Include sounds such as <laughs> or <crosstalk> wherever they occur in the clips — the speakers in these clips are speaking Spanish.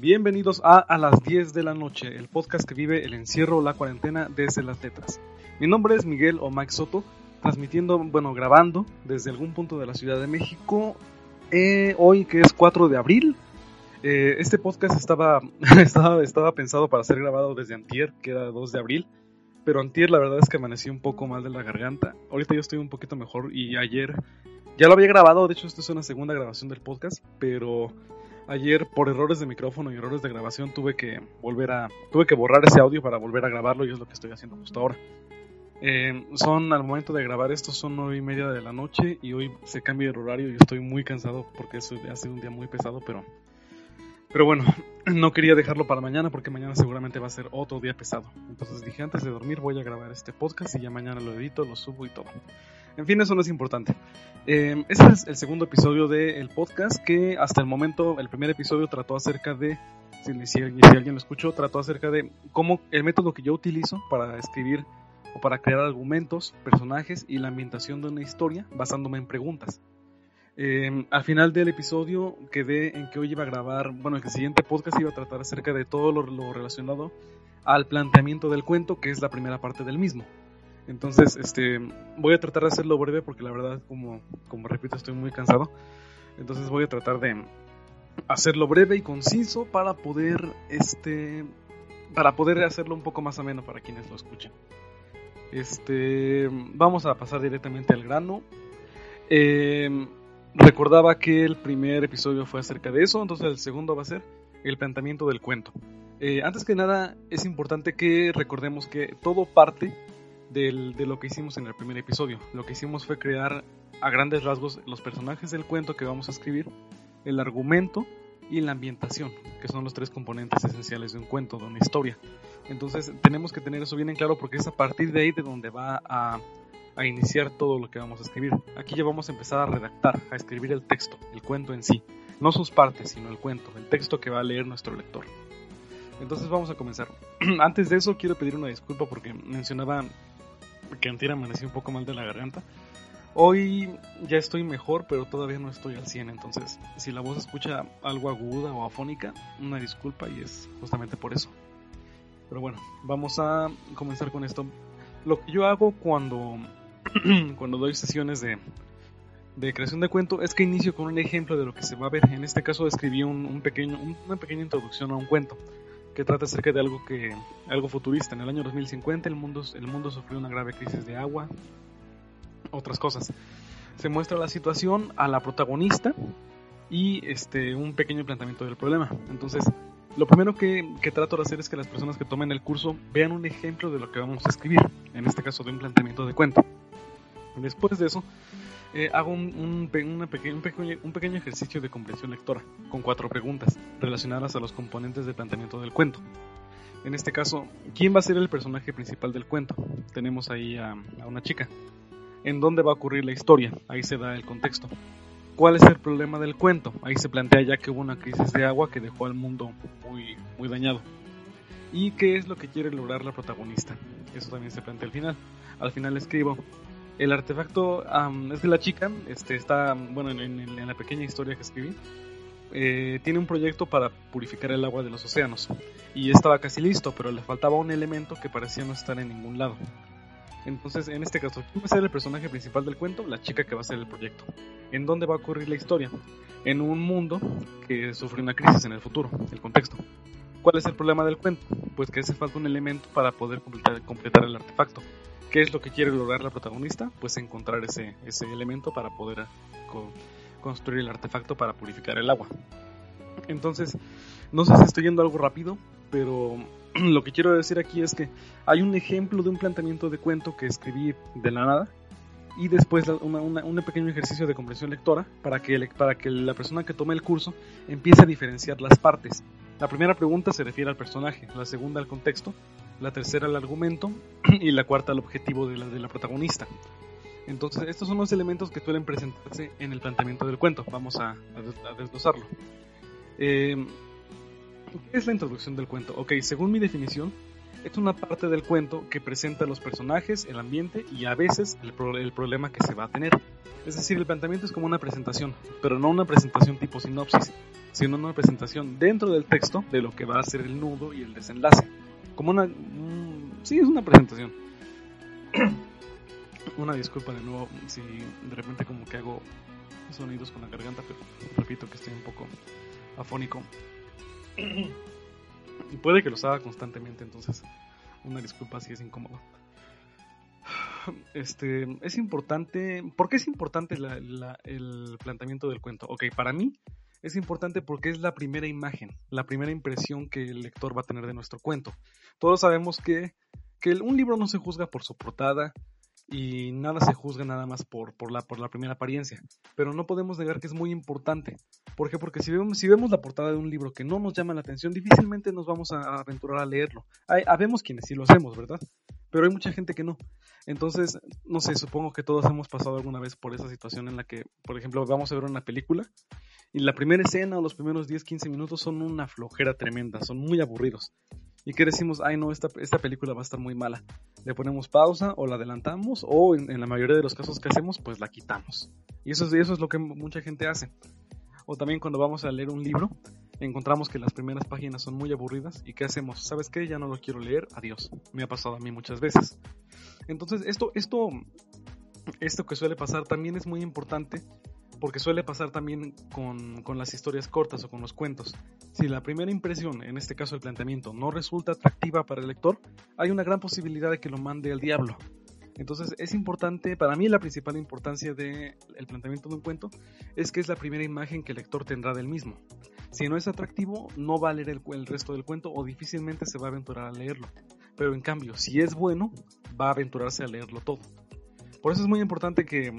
Bienvenidos a A las 10 de la noche, el podcast que vive el encierro o la cuarentena desde las letras. Mi nombre es Miguel o Soto, transmitiendo, bueno, grabando desde algún punto de la Ciudad de México, eh, hoy que es 4 de abril. Eh, este podcast <laughs> estaba, estaba, pensado para ser grabado desde antier, que era 2 de abril, pero antier la verdad es que amanecí un poco mal de la garganta. Ahorita yo estoy un poquito mejor y ayer ya lo había grabado, de hecho esto es una segunda grabación del podcast, pero ayer por errores de micrófono y errores de grabación tuve que volver a tuve que borrar ese audio para volver a grabarlo y es lo que estoy haciendo justo ahora. Eh, son al momento de grabar esto son nueve y media de la noche y hoy se cambia el horario y estoy muy cansado porque eso ha sido un día muy pesado pero pero bueno <clears throat> no quería dejarlo para mañana porque mañana seguramente va a ser otro día pesado. Entonces dije antes de dormir voy a grabar este podcast y ya mañana lo edito lo subo y todo en fin, eso no es importante. Eh, este es el segundo episodio del podcast que hasta el momento, el primer episodio trató acerca de, si, alguien lo escuchó, trató acerca de cómo el método que yo utilizo para escribir o para crear argumentos, personajes y la ambientación de una historia basándome en preguntas. Eh, al final del episodio quedé en que hoy iba a grabar, bueno, el siguiente podcast iba a tratar acerca de todo lo relacionado al planteamiento del cuento, que es la primera parte del mismo. Entonces, este, voy a tratar de hacerlo breve porque la verdad, como, como repito, estoy muy cansado. Entonces voy a tratar de hacerlo breve y conciso para poder, este, para poder hacerlo un poco más ameno para quienes lo escuchen. Este, vamos a pasar directamente al grano. Em, recordaba que el primer episodio fue acerca de eso, entonces el segundo va a ser el planteamiento del cuento. Eh, antes que nada, es importante que recordemos que todo parte de lo que hicimos en el primer episodio. Lo que hicimos fue crear a grandes rasgos los personajes del cuento que vamos a escribir, el argumento y la ambientación, que son los tres componentes esenciales de un cuento, de una historia. Entonces tenemos que tener eso bien en claro porque es a partir de ahí de donde va a, a iniciar todo lo que vamos a escribir. Aquí ya vamos a empezar a redactar, a escribir el texto, el cuento en sí. No sus partes, sino el cuento, el texto que va a leer nuestro lector. Entonces vamos a comenzar. <clears throat> Antes de eso quiero pedir una disculpa porque mencionaba que antier amanecí un poco mal de la garganta. Hoy ya estoy mejor, pero todavía no estoy al 100, entonces si la voz escucha algo aguda o afónica, una disculpa y es justamente por eso. Pero bueno, vamos a comenzar con esto. Lo que yo hago cuando, <clears throat> cuando doy sesiones de, de creación de cuento es que inicio con un ejemplo de lo que se va a ver. En este caso escribí un, pequeño, una pequeña introducción a un cuento que trata acerca de algo que algo futurista. En el año 2050 el mundo el mundo sufrió una grave crisis de agua, otras cosas. Se muestra la situación a la protagonista y este un pequeño planteamiento del problema. Entonces, lo primero que, que, trato de hacer es que las personas que tomen el curso vean un ejemplo de lo que vamos a escribir, en este caso de un planteamiento de cuento. Después de eso, eh, hago un, pequeño, ejercicio de comprensión lectora, con cuatro preguntas relacionadas a los componentes de planteamiento del cuento. En este caso, ¿quién va a ser el personaje principal del cuento? Tenemos ahí a, una chica. ¿En dónde va a ocurrir la historia? Ahí se da el contexto. ¿Cuál es el problema del cuento? Ahí se plantea ya que hubo una crisis de agua que dejó al mundo muy, muy dañado. ¿Y qué es lo que quiere lograr la protagonista? Eso también se plantea al final. Al final escribo, el artefacto es de la chica, este, está, bueno, en, la pequeña historia que escribí, eh, tiene un proyecto para purificar el agua de los océanos. Y estaba casi listo, pero le faltaba un elemento que parecía no estar en ningún lado. Entonces, en este caso, ¿quién va a ser el personaje principal del cuento? La chica que va a hacer el proyecto. ¿En dónde va a ocurrir la historia? En un mundo que sufre una crisis en el futuro, el contexto. ¿Cuál es el problema del cuento? Pues que hace falta un elemento para poder completar el artefacto. ¿Qué es lo que quiere lograr la protagonista? Pues encontrar ese, ese elemento para poder construir el artefacto para purificar el agua. Entonces, no sé si estoy yendo algo rápido, pero <clears throat> lo que quiero decir aquí es que hay un ejemplo de un planteamiento de cuento que escribí de la nada y después un pequeño ejercicio de comprensión lectora para que, para que la persona que tome el curso empiece a diferenciar las partes. La primera pregunta se refiere al personaje, la segunda al contexto la tercera el argumento <clears throat> y la cuarta el objetivo de la, protagonista. Entonces, estos son los elementos que suelen presentarse en el planteamiento del cuento. Vamos a, desglosarlo. Eh, ¿Qué es la introducción del cuento? Ok, según mi definición, es una parte del cuento que presenta los personajes, el ambiente y a veces el, el, problema que se va a tener. Es decir, el planteamiento es como una presentación, pero no una presentación tipo sinopsis, sino una presentación dentro del texto de lo que va a ser el nudo y el desenlace. Como una... sí, es una presentación. <clears throat> una disculpa de nuevo si de repente como que hago sonidos con la garganta, pero repito que estoy un poco afónico. <clears throat> y puede que los haga constantemente, entonces una disculpa si es incómodo. <sighs> Este, es importante, ¿por qué es importante el planteamiento del cuento? Ok, para mí es importante porque es la primera imagen, la primera impresión que el lector va a tener de nuestro cuento. Todos sabemos que, que un libro no se juzga por su portada, y nada se juzga nada más por, por, la, por la primera apariencia. Pero no podemos negar que es muy importante. ¿Por qué? Porque si vemos, si vemos la portada de un libro que no nos llama la atención, difícilmente nos vamos a aventurar a leerlo. Hay, habemos quienes sí lo hacemos, ¿verdad? Pero hay mucha gente que no. Entonces, no sé, supongo que todos hemos pasado alguna vez por esa situación en la que, por ejemplo, vamos a ver una película y la primera escena o los primeros 10, 15 minutos son una flojera tremenda, son muy aburridos y que decimos, ay no, esta, esta película va a estar muy mala. Le ponemos pausa o la adelantamos o en, la mayoría de los casos que hacemos, pues la quitamos. Y eso, eso es lo que mucha gente hace. O también cuando vamos a leer un libro, encontramos que las primeras páginas son muy aburridas y ¿qué hacemos? ¿Sabes qué? Ya no lo quiero leer, adiós. Me ha pasado a mí muchas veces. Entonces, esto, esto, esto que suele pasar también es muy importante porque suele pasar también con, con, las historias cortas o con los cuentos. Si la primera impresión, en este caso el planteamiento, no resulta atractiva para el lector, hay una gran posibilidad de que lo mande al diablo. Entonces es importante, para mí la principal importancia del planteamiento de un cuento es que es la primera imagen que el lector tendrá del mismo. Si no es atractivo, no va a leer el, el resto del cuento o difícilmente se va a aventurar a leerlo. Pero en cambio, si es bueno, va a aventurarse a leerlo todo. Por eso es muy importante que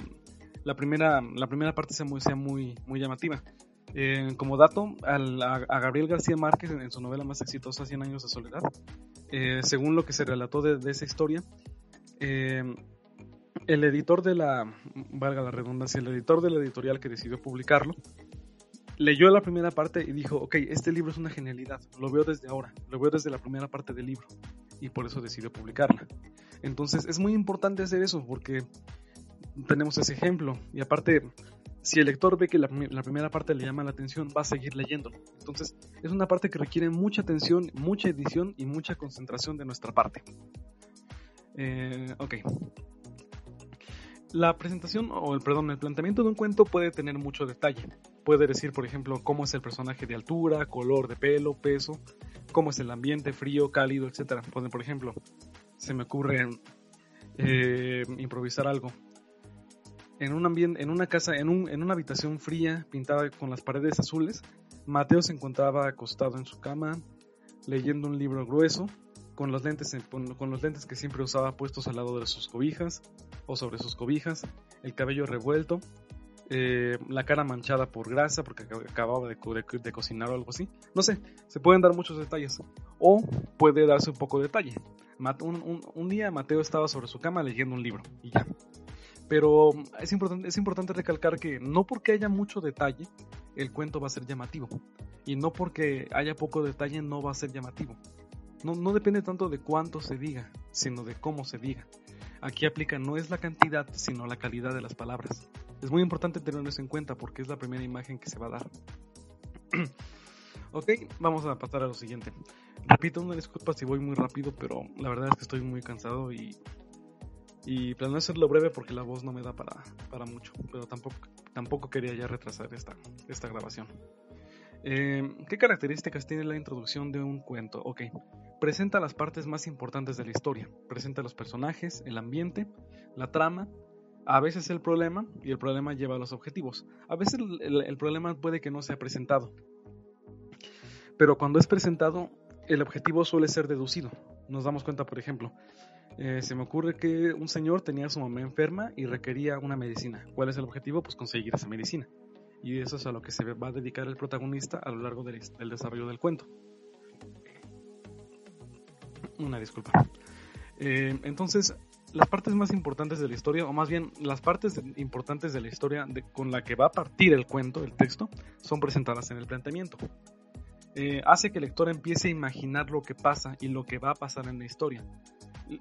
la primera, la primera parte sea muy, sea muy, muy llamativa. Eh, como dato, a, Gabriel García Márquez en, su novela más exitosa, Cien años de soledad, eh, según lo que se relató de, esa historia, eh, el editor de la, valga la redundancia, el editor de la editorial que decidió publicarlo, leyó la primera parte y dijo, ok, este libro es una genialidad, lo veo desde ahora, lo veo desde la primera parte del libro, y por eso decidió publicarla. Entonces es muy importante hacer eso, porque tenemos ese ejemplo. Y aparte, si el lector ve que la, primera parte le llama la atención, va a seguir leyéndolo. Entonces, es una parte que requiere mucha atención, mucha edición y mucha concentración de nuestra parte. Eh, ok. La presentación, o el perdón, el planteamiento de un cuento puede tener mucho detalle. Puede decir, por ejemplo, cómo es el personaje de altura, color de pelo, peso, cómo es el ambiente, frío, cálido, etc. Por ejemplo, se me ocurre eh, improvisar algo en un ambiente, en una casa, en, un, en una habitación fría, pintada con las paredes azules, Mateo se encontraba acostado en su cama, leyendo un libro grueso, con los lentes, con los lentes que siempre usaba puestos al lado de sus cobijas o sobre sus cobijas, el cabello revuelto, eh, la cara manchada por grasa porque acababa de, cocinar o algo así. No sé, se pueden dar muchos detalles. O puede darse un poco de detalle. Un, un, día Mateo estaba sobre su cama leyendo un libro y ya. Pero es importante, es importante recalcar que no porque haya mucho detalle, el cuento va a ser llamativo. Y no porque haya poco detalle, no va a ser llamativo. No, no depende tanto de cuánto se diga, sino de cómo se diga. Aquí aplica no es la cantidad, sino la calidad de las palabras. Es muy importante tener eso en cuenta porque es la primera imagen que se va a dar. <clears throat> ok, vamos a pasar a lo siguiente. Repito una disculpa si voy muy rápido, pero la verdad es que estoy muy cansado y y planeo hacerlo breve porque la voz no me da para, para mucho, pero tampoco, tampoco quería ya retrasar esta, esta grabación. Eh, ¿Qué características tiene la introducción de un cuento? Ok, presenta las partes más importantes de la historia, presenta los personajes, el ambiente, la trama, a veces el problema y el problema lleva a los objetivos. A veces el, problema puede que no sea presentado, pero cuando es presentado el objetivo suele ser deducido. Nos damos cuenta, por ejemplo, eh, se me ocurre que un señor tenía a su mamá enferma y requería una medicina. ¿Cuál es el objetivo? Pues conseguir esa medicina. Y eso es a lo que se va a dedicar el protagonista a lo largo del, desarrollo del cuento. Una disculpa. Eh, entonces, las partes más importantes de la historia, o más bien las partes importantes de la historia con la que va a partir el cuento, el texto, son presentadas en el planteamiento. Eh, hace que el lector empiece a imaginar lo que pasa y lo que va a pasar en la historia.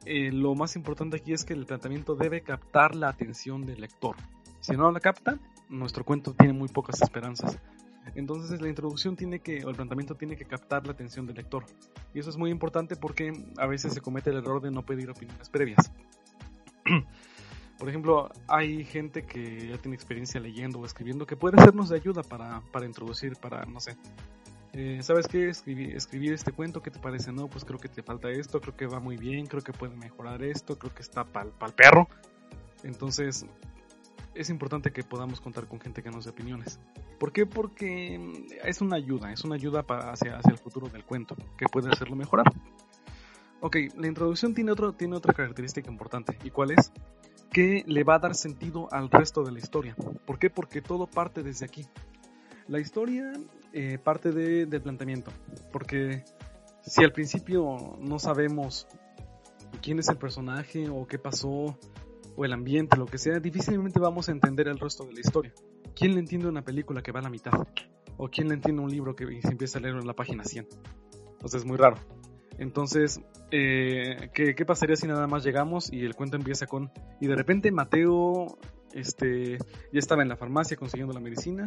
Eh, lo más importante aquí es que el planteamiento debe captar la atención del lector. Si no la capta, nuestro cuento tiene muy pocas esperanzas. Entonces la introducción tiene que, o el planteamiento tiene que captar la atención del lector. Y eso es muy importante porque a veces se comete el error de no pedir opiniones previas. <clears throat> Por ejemplo, hay gente que ya tiene experiencia leyendo o escribiendo que puede sernos de ayuda para, para introducir, para, no sé, eh, ¿sabes qué? Escribir este cuento, ¿qué te parece? No, pues creo que te falta esto, creo que va muy bien, creo que puede mejorar esto, creo que está pa'l el perro. Entonces, es importante que podamos contar con gente que nos dé opiniones. ¿Por qué? Porque es una ayuda, es una ayuda para hacia, hacia el futuro del cuento, que puede hacerlo mejorar. Ok, la introducción tiene, otro, tiene otra característica importante. ¿Y cuál es? Que le va a dar sentido al resto de la historia. ¿Por qué? Porque todo parte desde aquí. La historia eh, parte de, del planteamiento. Porque si al principio no sabemos quién es el personaje o qué pasó o el ambiente, lo que sea, difícilmente vamos a entender el resto de la historia. ¿Quién le entiende una película que va a la mitad? ¿O quién le entiende un libro que se empieza a leer en la página 100? Entonces es muy raro. Entonces, eh, ¿qué, ¿qué, pasaría si nada más llegamos y el cuento empieza con... Y de repente Mateo este, ya estaba en la farmacia consiguiendo la medicina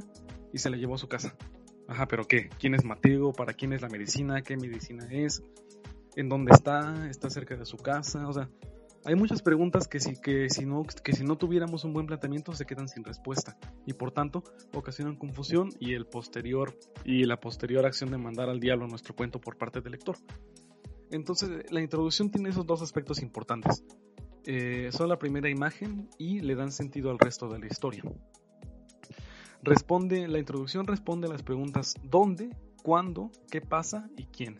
y se la llevó a su casa. Ajá, pero ¿qué? ¿Quién es Mateo? ¿Para quién es la medicina? ¿Qué medicina es? ¿En dónde está? ¿Está cerca de su casa? O sea, hay muchas preguntas que si, que, si no, que si no tuviéramos un buen planteamiento se quedan sin respuesta y por tanto ocasionan confusión y, el posterior, y la posterior acción de mandar al diablo nuestro cuento por parte del lector. Entonces la introducción tiene esos dos aspectos importantes. Eh, son la primera imagen y le dan sentido al resto de la historia. Responde, la introducción responde a las preguntas ¿dónde? ¿Cuándo? ¿Qué pasa? ¿Y quién?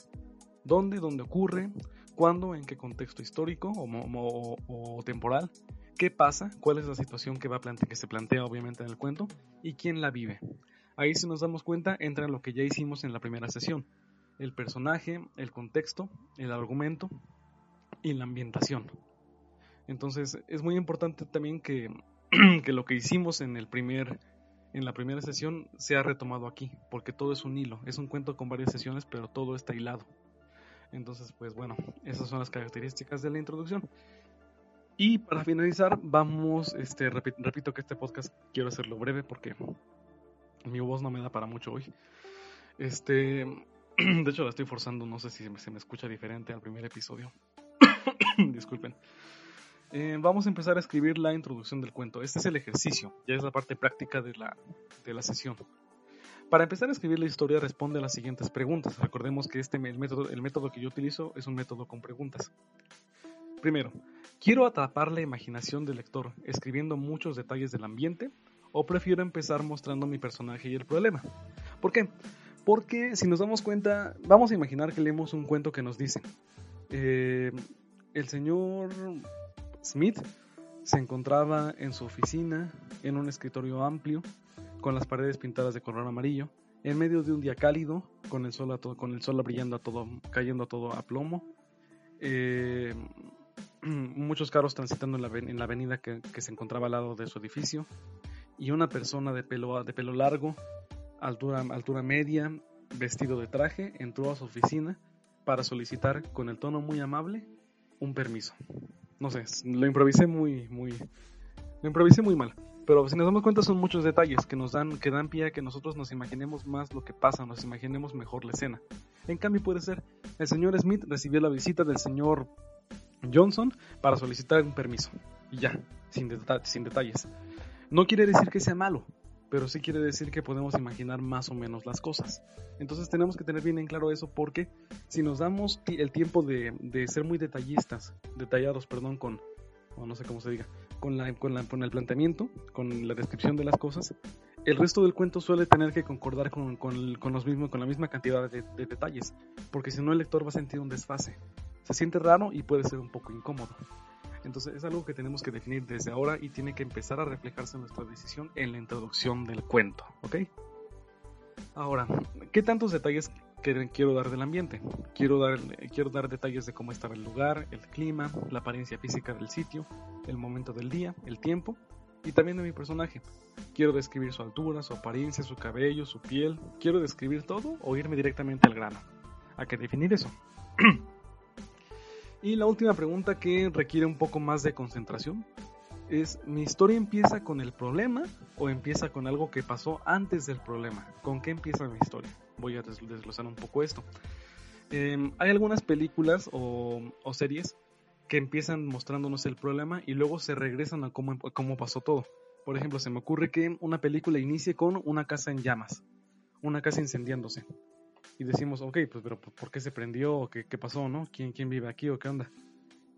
¿Dónde? ¿Dónde ocurre? ¿Cuándo? ¿En qué contexto histórico o, temporal? ¿Qué pasa? ¿Cuál es la situación que, va que se plantea obviamente en el cuento? ¿Y quién la vive? Ahí si nos damos cuenta entra lo que ya hicimos en la primera sesión. El personaje, el contexto, el argumento y la ambientación. Entonces es muy importante también que, <clears throat> que lo que hicimos en el primer en la primera sesión se ha retomado aquí, porque todo es un hilo, es un cuento con varias sesiones, pero todo está hilado. Entonces, pues bueno, esas son las características de la introducción. Y para finalizar, vamos, este, repito que este podcast quiero hacerlo breve porque mi voz no me da para mucho hoy. Este, <clears throat> de hecho la estoy forzando, no sé si se me escucha diferente al primer episodio. <clears throat> Disculpen. Eh, vamos a empezar a escribir la introducción del cuento. Este es el ejercicio, ya es la parte práctica de la, de la sesión. Para empezar a escribir la historia responde a las siguientes preguntas. Recordemos que este, el, método, el método que yo utilizo es un método con preguntas. Primero, ¿quiero atrapar la imaginación del lector escribiendo muchos detalles del ambiente o prefiero empezar mostrando mi personaje y el problema? ¿Por qué? Porque si nos damos cuenta, vamos a imaginar que leemos un cuento que nos dice, eh, el señor Smith se encontraba en su oficina, en un escritorio amplio, con las paredes pintadas de color amarillo, en medio de un día cálido, con el sol, a todo, con el sol brillando a todo, cayendo a todo a plomo. Eh, <clears throat> muchos carros transitando en la, avenida que, se encontraba al lado de su edificio y una persona de pelo, de pelo largo, altura, media, vestido de traje, entró a su oficina para solicitar con el tono muy amable un permiso no sé, lo improvisé muy, muy, lo improvisé muy mal. Pero si nos damos cuenta son muchos detalles que nos dan, que dan pie a que nosotros nos imaginemos más lo que pasa, nos imaginemos mejor la escena. En cambio puede ser, el señor Smith recibió la visita del señor Johnson para solicitar un permiso. Y ya, sin, sin detalles. No quiere decir que sea malo, pero sí quiere decir que podemos imaginar más o menos las cosas. Entonces tenemos que tener bien en claro eso porque si nos damos el tiempo de, ser muy detallistas, detallados, perdón, con, o no sé cómo se diga, con, la, con, el planteamiento, con la descripción de las cosas, el resto del cuento suele tener que concordar con, los mismos, con la misma cantidad de, de detalles, porque si no el lector va a sentir un desfase. Se siente raro y puede ser un poco incómodo. Entonces es algo que tenemos que definir desde ahora y tiene que empezar a reflejarse en nuestra decisión en la introducción del cuento, ¿ok? Ahora, ¿qué tantos detalles quiero dar del ambiente? Quiero dar, quiero dar detalles de cómo estaba el lugar, el clima, la apariencia física del sitio, el momento del día, el tiempo y también de mi personaje. Quiero describir su altura, su apariencia, su cabello, su piel. Quiero describir todo o irme directamente al grano. Hay que definir eso. <clears throat> Y la última pregunta que requiere un poco más de concentración es mi historia empieza con el problema o empieza con algo que pasó antes del problema. ¿Con qué empieza mi historia? Voy a desglosar un poco esto. Em, hay algunas películas o, series que empiezan mostrándonos el problema y luego se regresan a cómo, cómo pasó todo. Por ejemplo, se me ocurre que una película inicie con una casa en llamas, una casa incendiándose. Y decimos, ok, pues pero ¿por qué se prendió? ¿Qué, qué pasó? ¿no? ¿Quién, ¿Quién vive aquí o qué onda?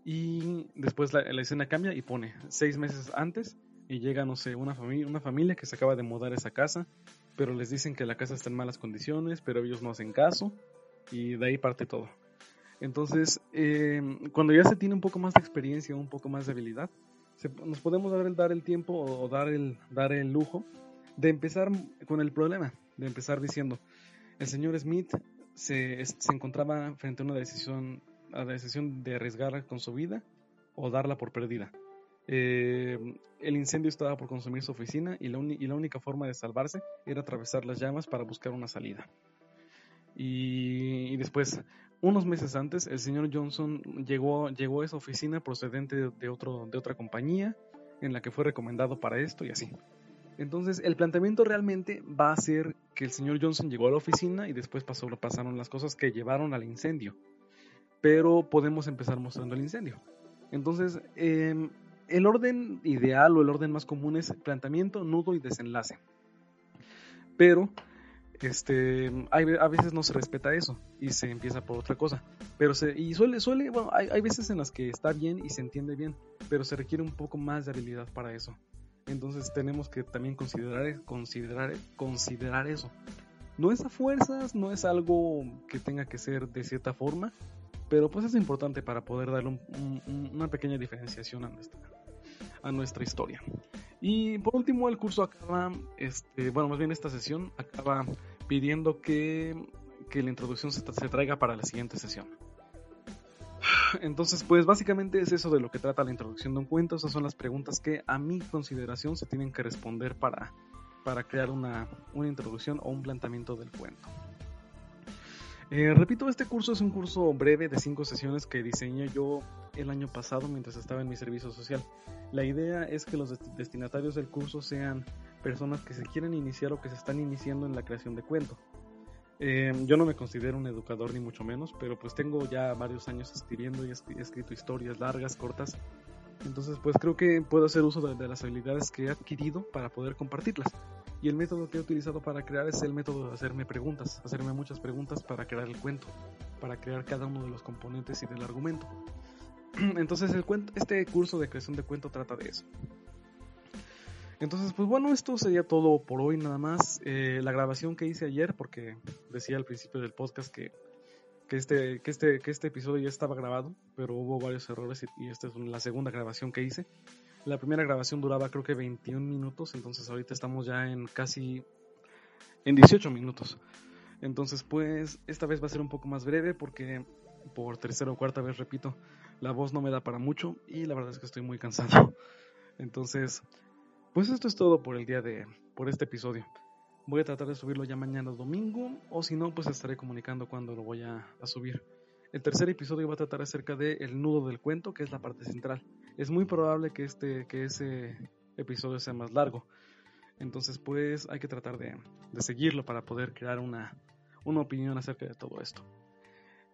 Y después la, escena cambia y pone seis meses antes y llega, no sé, una familia, una familia que se acaba de mudar esa casa, pero les dicen que la casa está en malas condiciones, pero ellos no hacen caso y de ahí parte todo. Entonces, eh, cuando ya se tiene un poco más de experiencia, un poco más de habilidad, nos podemos dar el, dar el tiempo o dar el, dar el lujo de empezar con el problema, de empezar diciendo, el señor Smith se, se encontraba frente a una decisión a la decisión de arriesgar con su vida o darla por perdida. Eh, el incendio estaba por consumir su oficina y la, y la, única forma de salvarse era atravesar las llamas para buscar una salida. Y, después, unos meses antes, el señor Johnson llegó, llegó a esa oficina procedente de, otro, de otra compañía en la que fue recomendado para esto y así. Entonces, el planteamiento realmente va a ser que el señor Johnson llegó a la oficina y después pasó, pasaron las cosas que llevaron al incendio pero podemos empezar mostrando el incendio. Entonces, em, el orden ideal o el orden más común es planteamiento, nudo y desenlace. Pero este, a veces no se respeta eso y se empieza por otra cosa. Pero se, y suele, suele, bueno, hay, hay, veces en las que está bien y se entiende bien, pero se requiere un poco más de habilidad para eso. Entonces tenemos que también considerar, considerar, considerar eso. No es a fuerzas, no es algo que tenga que ser de cierta forma, pero pues es importante para poder darle una pequeña diferenciación a nuestra, a nuestra historia. Y por último, el curso acaba, este, bueno, más bien esta sesión acaba pidiendo que, que la introducción se, se traiga para la siguiente sesión. <laughs> Entonces, pues básicamente es eso de lo que trata la introducción de un cuento. Esas son las preguntas que a mi consideración se tienen que responder para, para crear una, una introducción o un planteamiento del cuento. Eh, repito, este curso es un curso breve de cinco sesiones que diseñé yo el año pasado mientras estaba en mi servicio social. La idea es que los destinatarios del curso sean personas que se quieren iniciar o que se están iniciando en la creación de cuento. Eh, yo no me considero un educador ni mucho menos, pero pues tengo ya varios años escribiendo y he escrito historias largas, cortas. Entonces pues creo que puedo hacer uso de las habilidades que he adquirido para poder compartirlas. Y el método que he utilizado para crear es el método de hacerme preguntas, hacerme muchas preguntas para crear el cuento, para crear cada uno de los componentes y del argumento. <clears throat> Entonces el cuento, este curso de creación de cuento trata de eso. Entonces, pues bueno, esto sería todo por hoy nada más. Eh, la grabación que hice ayer, porque decía al principio del podcast que, que, este, que, este, que este episodio ya estaba grabado, pero hubo varios errores y, y esta es la segunda grabación que hice. La primera grabación duraba creo que 21 minutos, entonces ahorita estamos ya en casi en 18 minutos. Entonces pues esta vez va a ser un poco más breve porque por tercera o cuarta vez repito, la voz no me da para mucho y la verdad es que estoy muy cansado. <laughs> Entonces, pues esto es todo por el día de por este episodio. Voy a tratar de subirlo ya mañana domingo o si no pues estaré comunicando cuando lo voy a, subir. El tercer episodio va a tratar acerca del el nudo del cuento, que es la parte central. Es muy probable que, este, que ese episodio sea más largo. Entonces, pues hay que tratar de, seguirlo para poder crear una, opinión acerca de todo esto.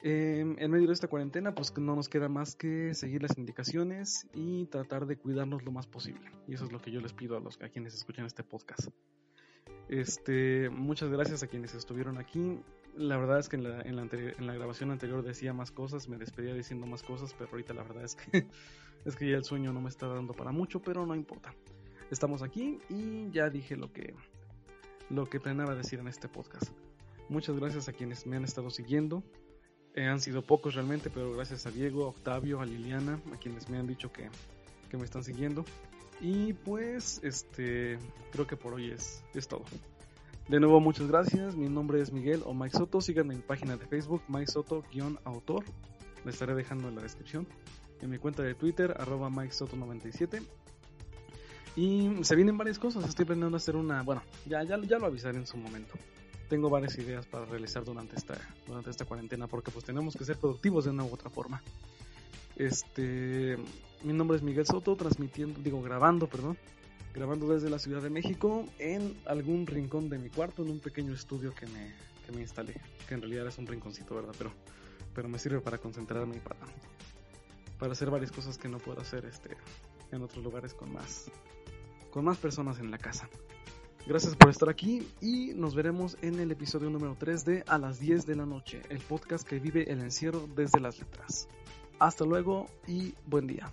Em, en medio de esta cuarentena, pues no nos queda más que seguir las indicaciones y tratar de cuidarnos lo más posible. Y eso es lo que yo les pido a los a quienes escuchan este podcast. Este, muchas gracias a quienes estuvieron aquí la verdad es que en la, grabación anterior decía más cosas, me despedía diciendo más cosas, pero ahorita la verdad es que, <laughs> es que ya el sueño no me está dando para mucho, pero no importa. Estamos aquí y ya dije lo que, lo que planeaba decir en este podcast. Muchas gracias a quienes me han estado siguiendo. Eh, han sido pocos realmente, pero gracias a Diego, a Octavio, a Liliana, a quienes me han dicho que, que me están siguiendo. Y pues, este, creo que por hoy es, es todo. De nuevo, muchas gracias. Mi nombre es Miguel o Mike Soto. Síganme en mi página de Facebook, Mike Soto-autor. Le estaré dejando en la descripción. En mi cuenta de Twitter, arroba Mike Soto97. Y se vienen varias cosas. Estoy planeando hacer una. Bueno, ya, ya, ya lo avisaré en su momento. Tengo varias ideas para realizar durante esta, durante esta cuarentena porque pues tenemos que ser productivos de una u otra forma. Este, mi nombre es Miguel Soto, transmitiendo, digo, grabando, perdón, grabando desde la Ciudad de México en algún rincón de mi cuarto, en un pequeño estudio que me, que me instalé, que en realidad es un rinconcito, ¿verdad? Pero, pero me sirve para concentrarme y para, para hacer varias cosas que no puedo hacer este, en otros lugares con más, con más personas en la casa. Gracias por estar aquí y nos veremos en el episodio número 3 de A las 10 de la noche, el podcast que vive el encierro desde las letras. Hasta luego y buen día.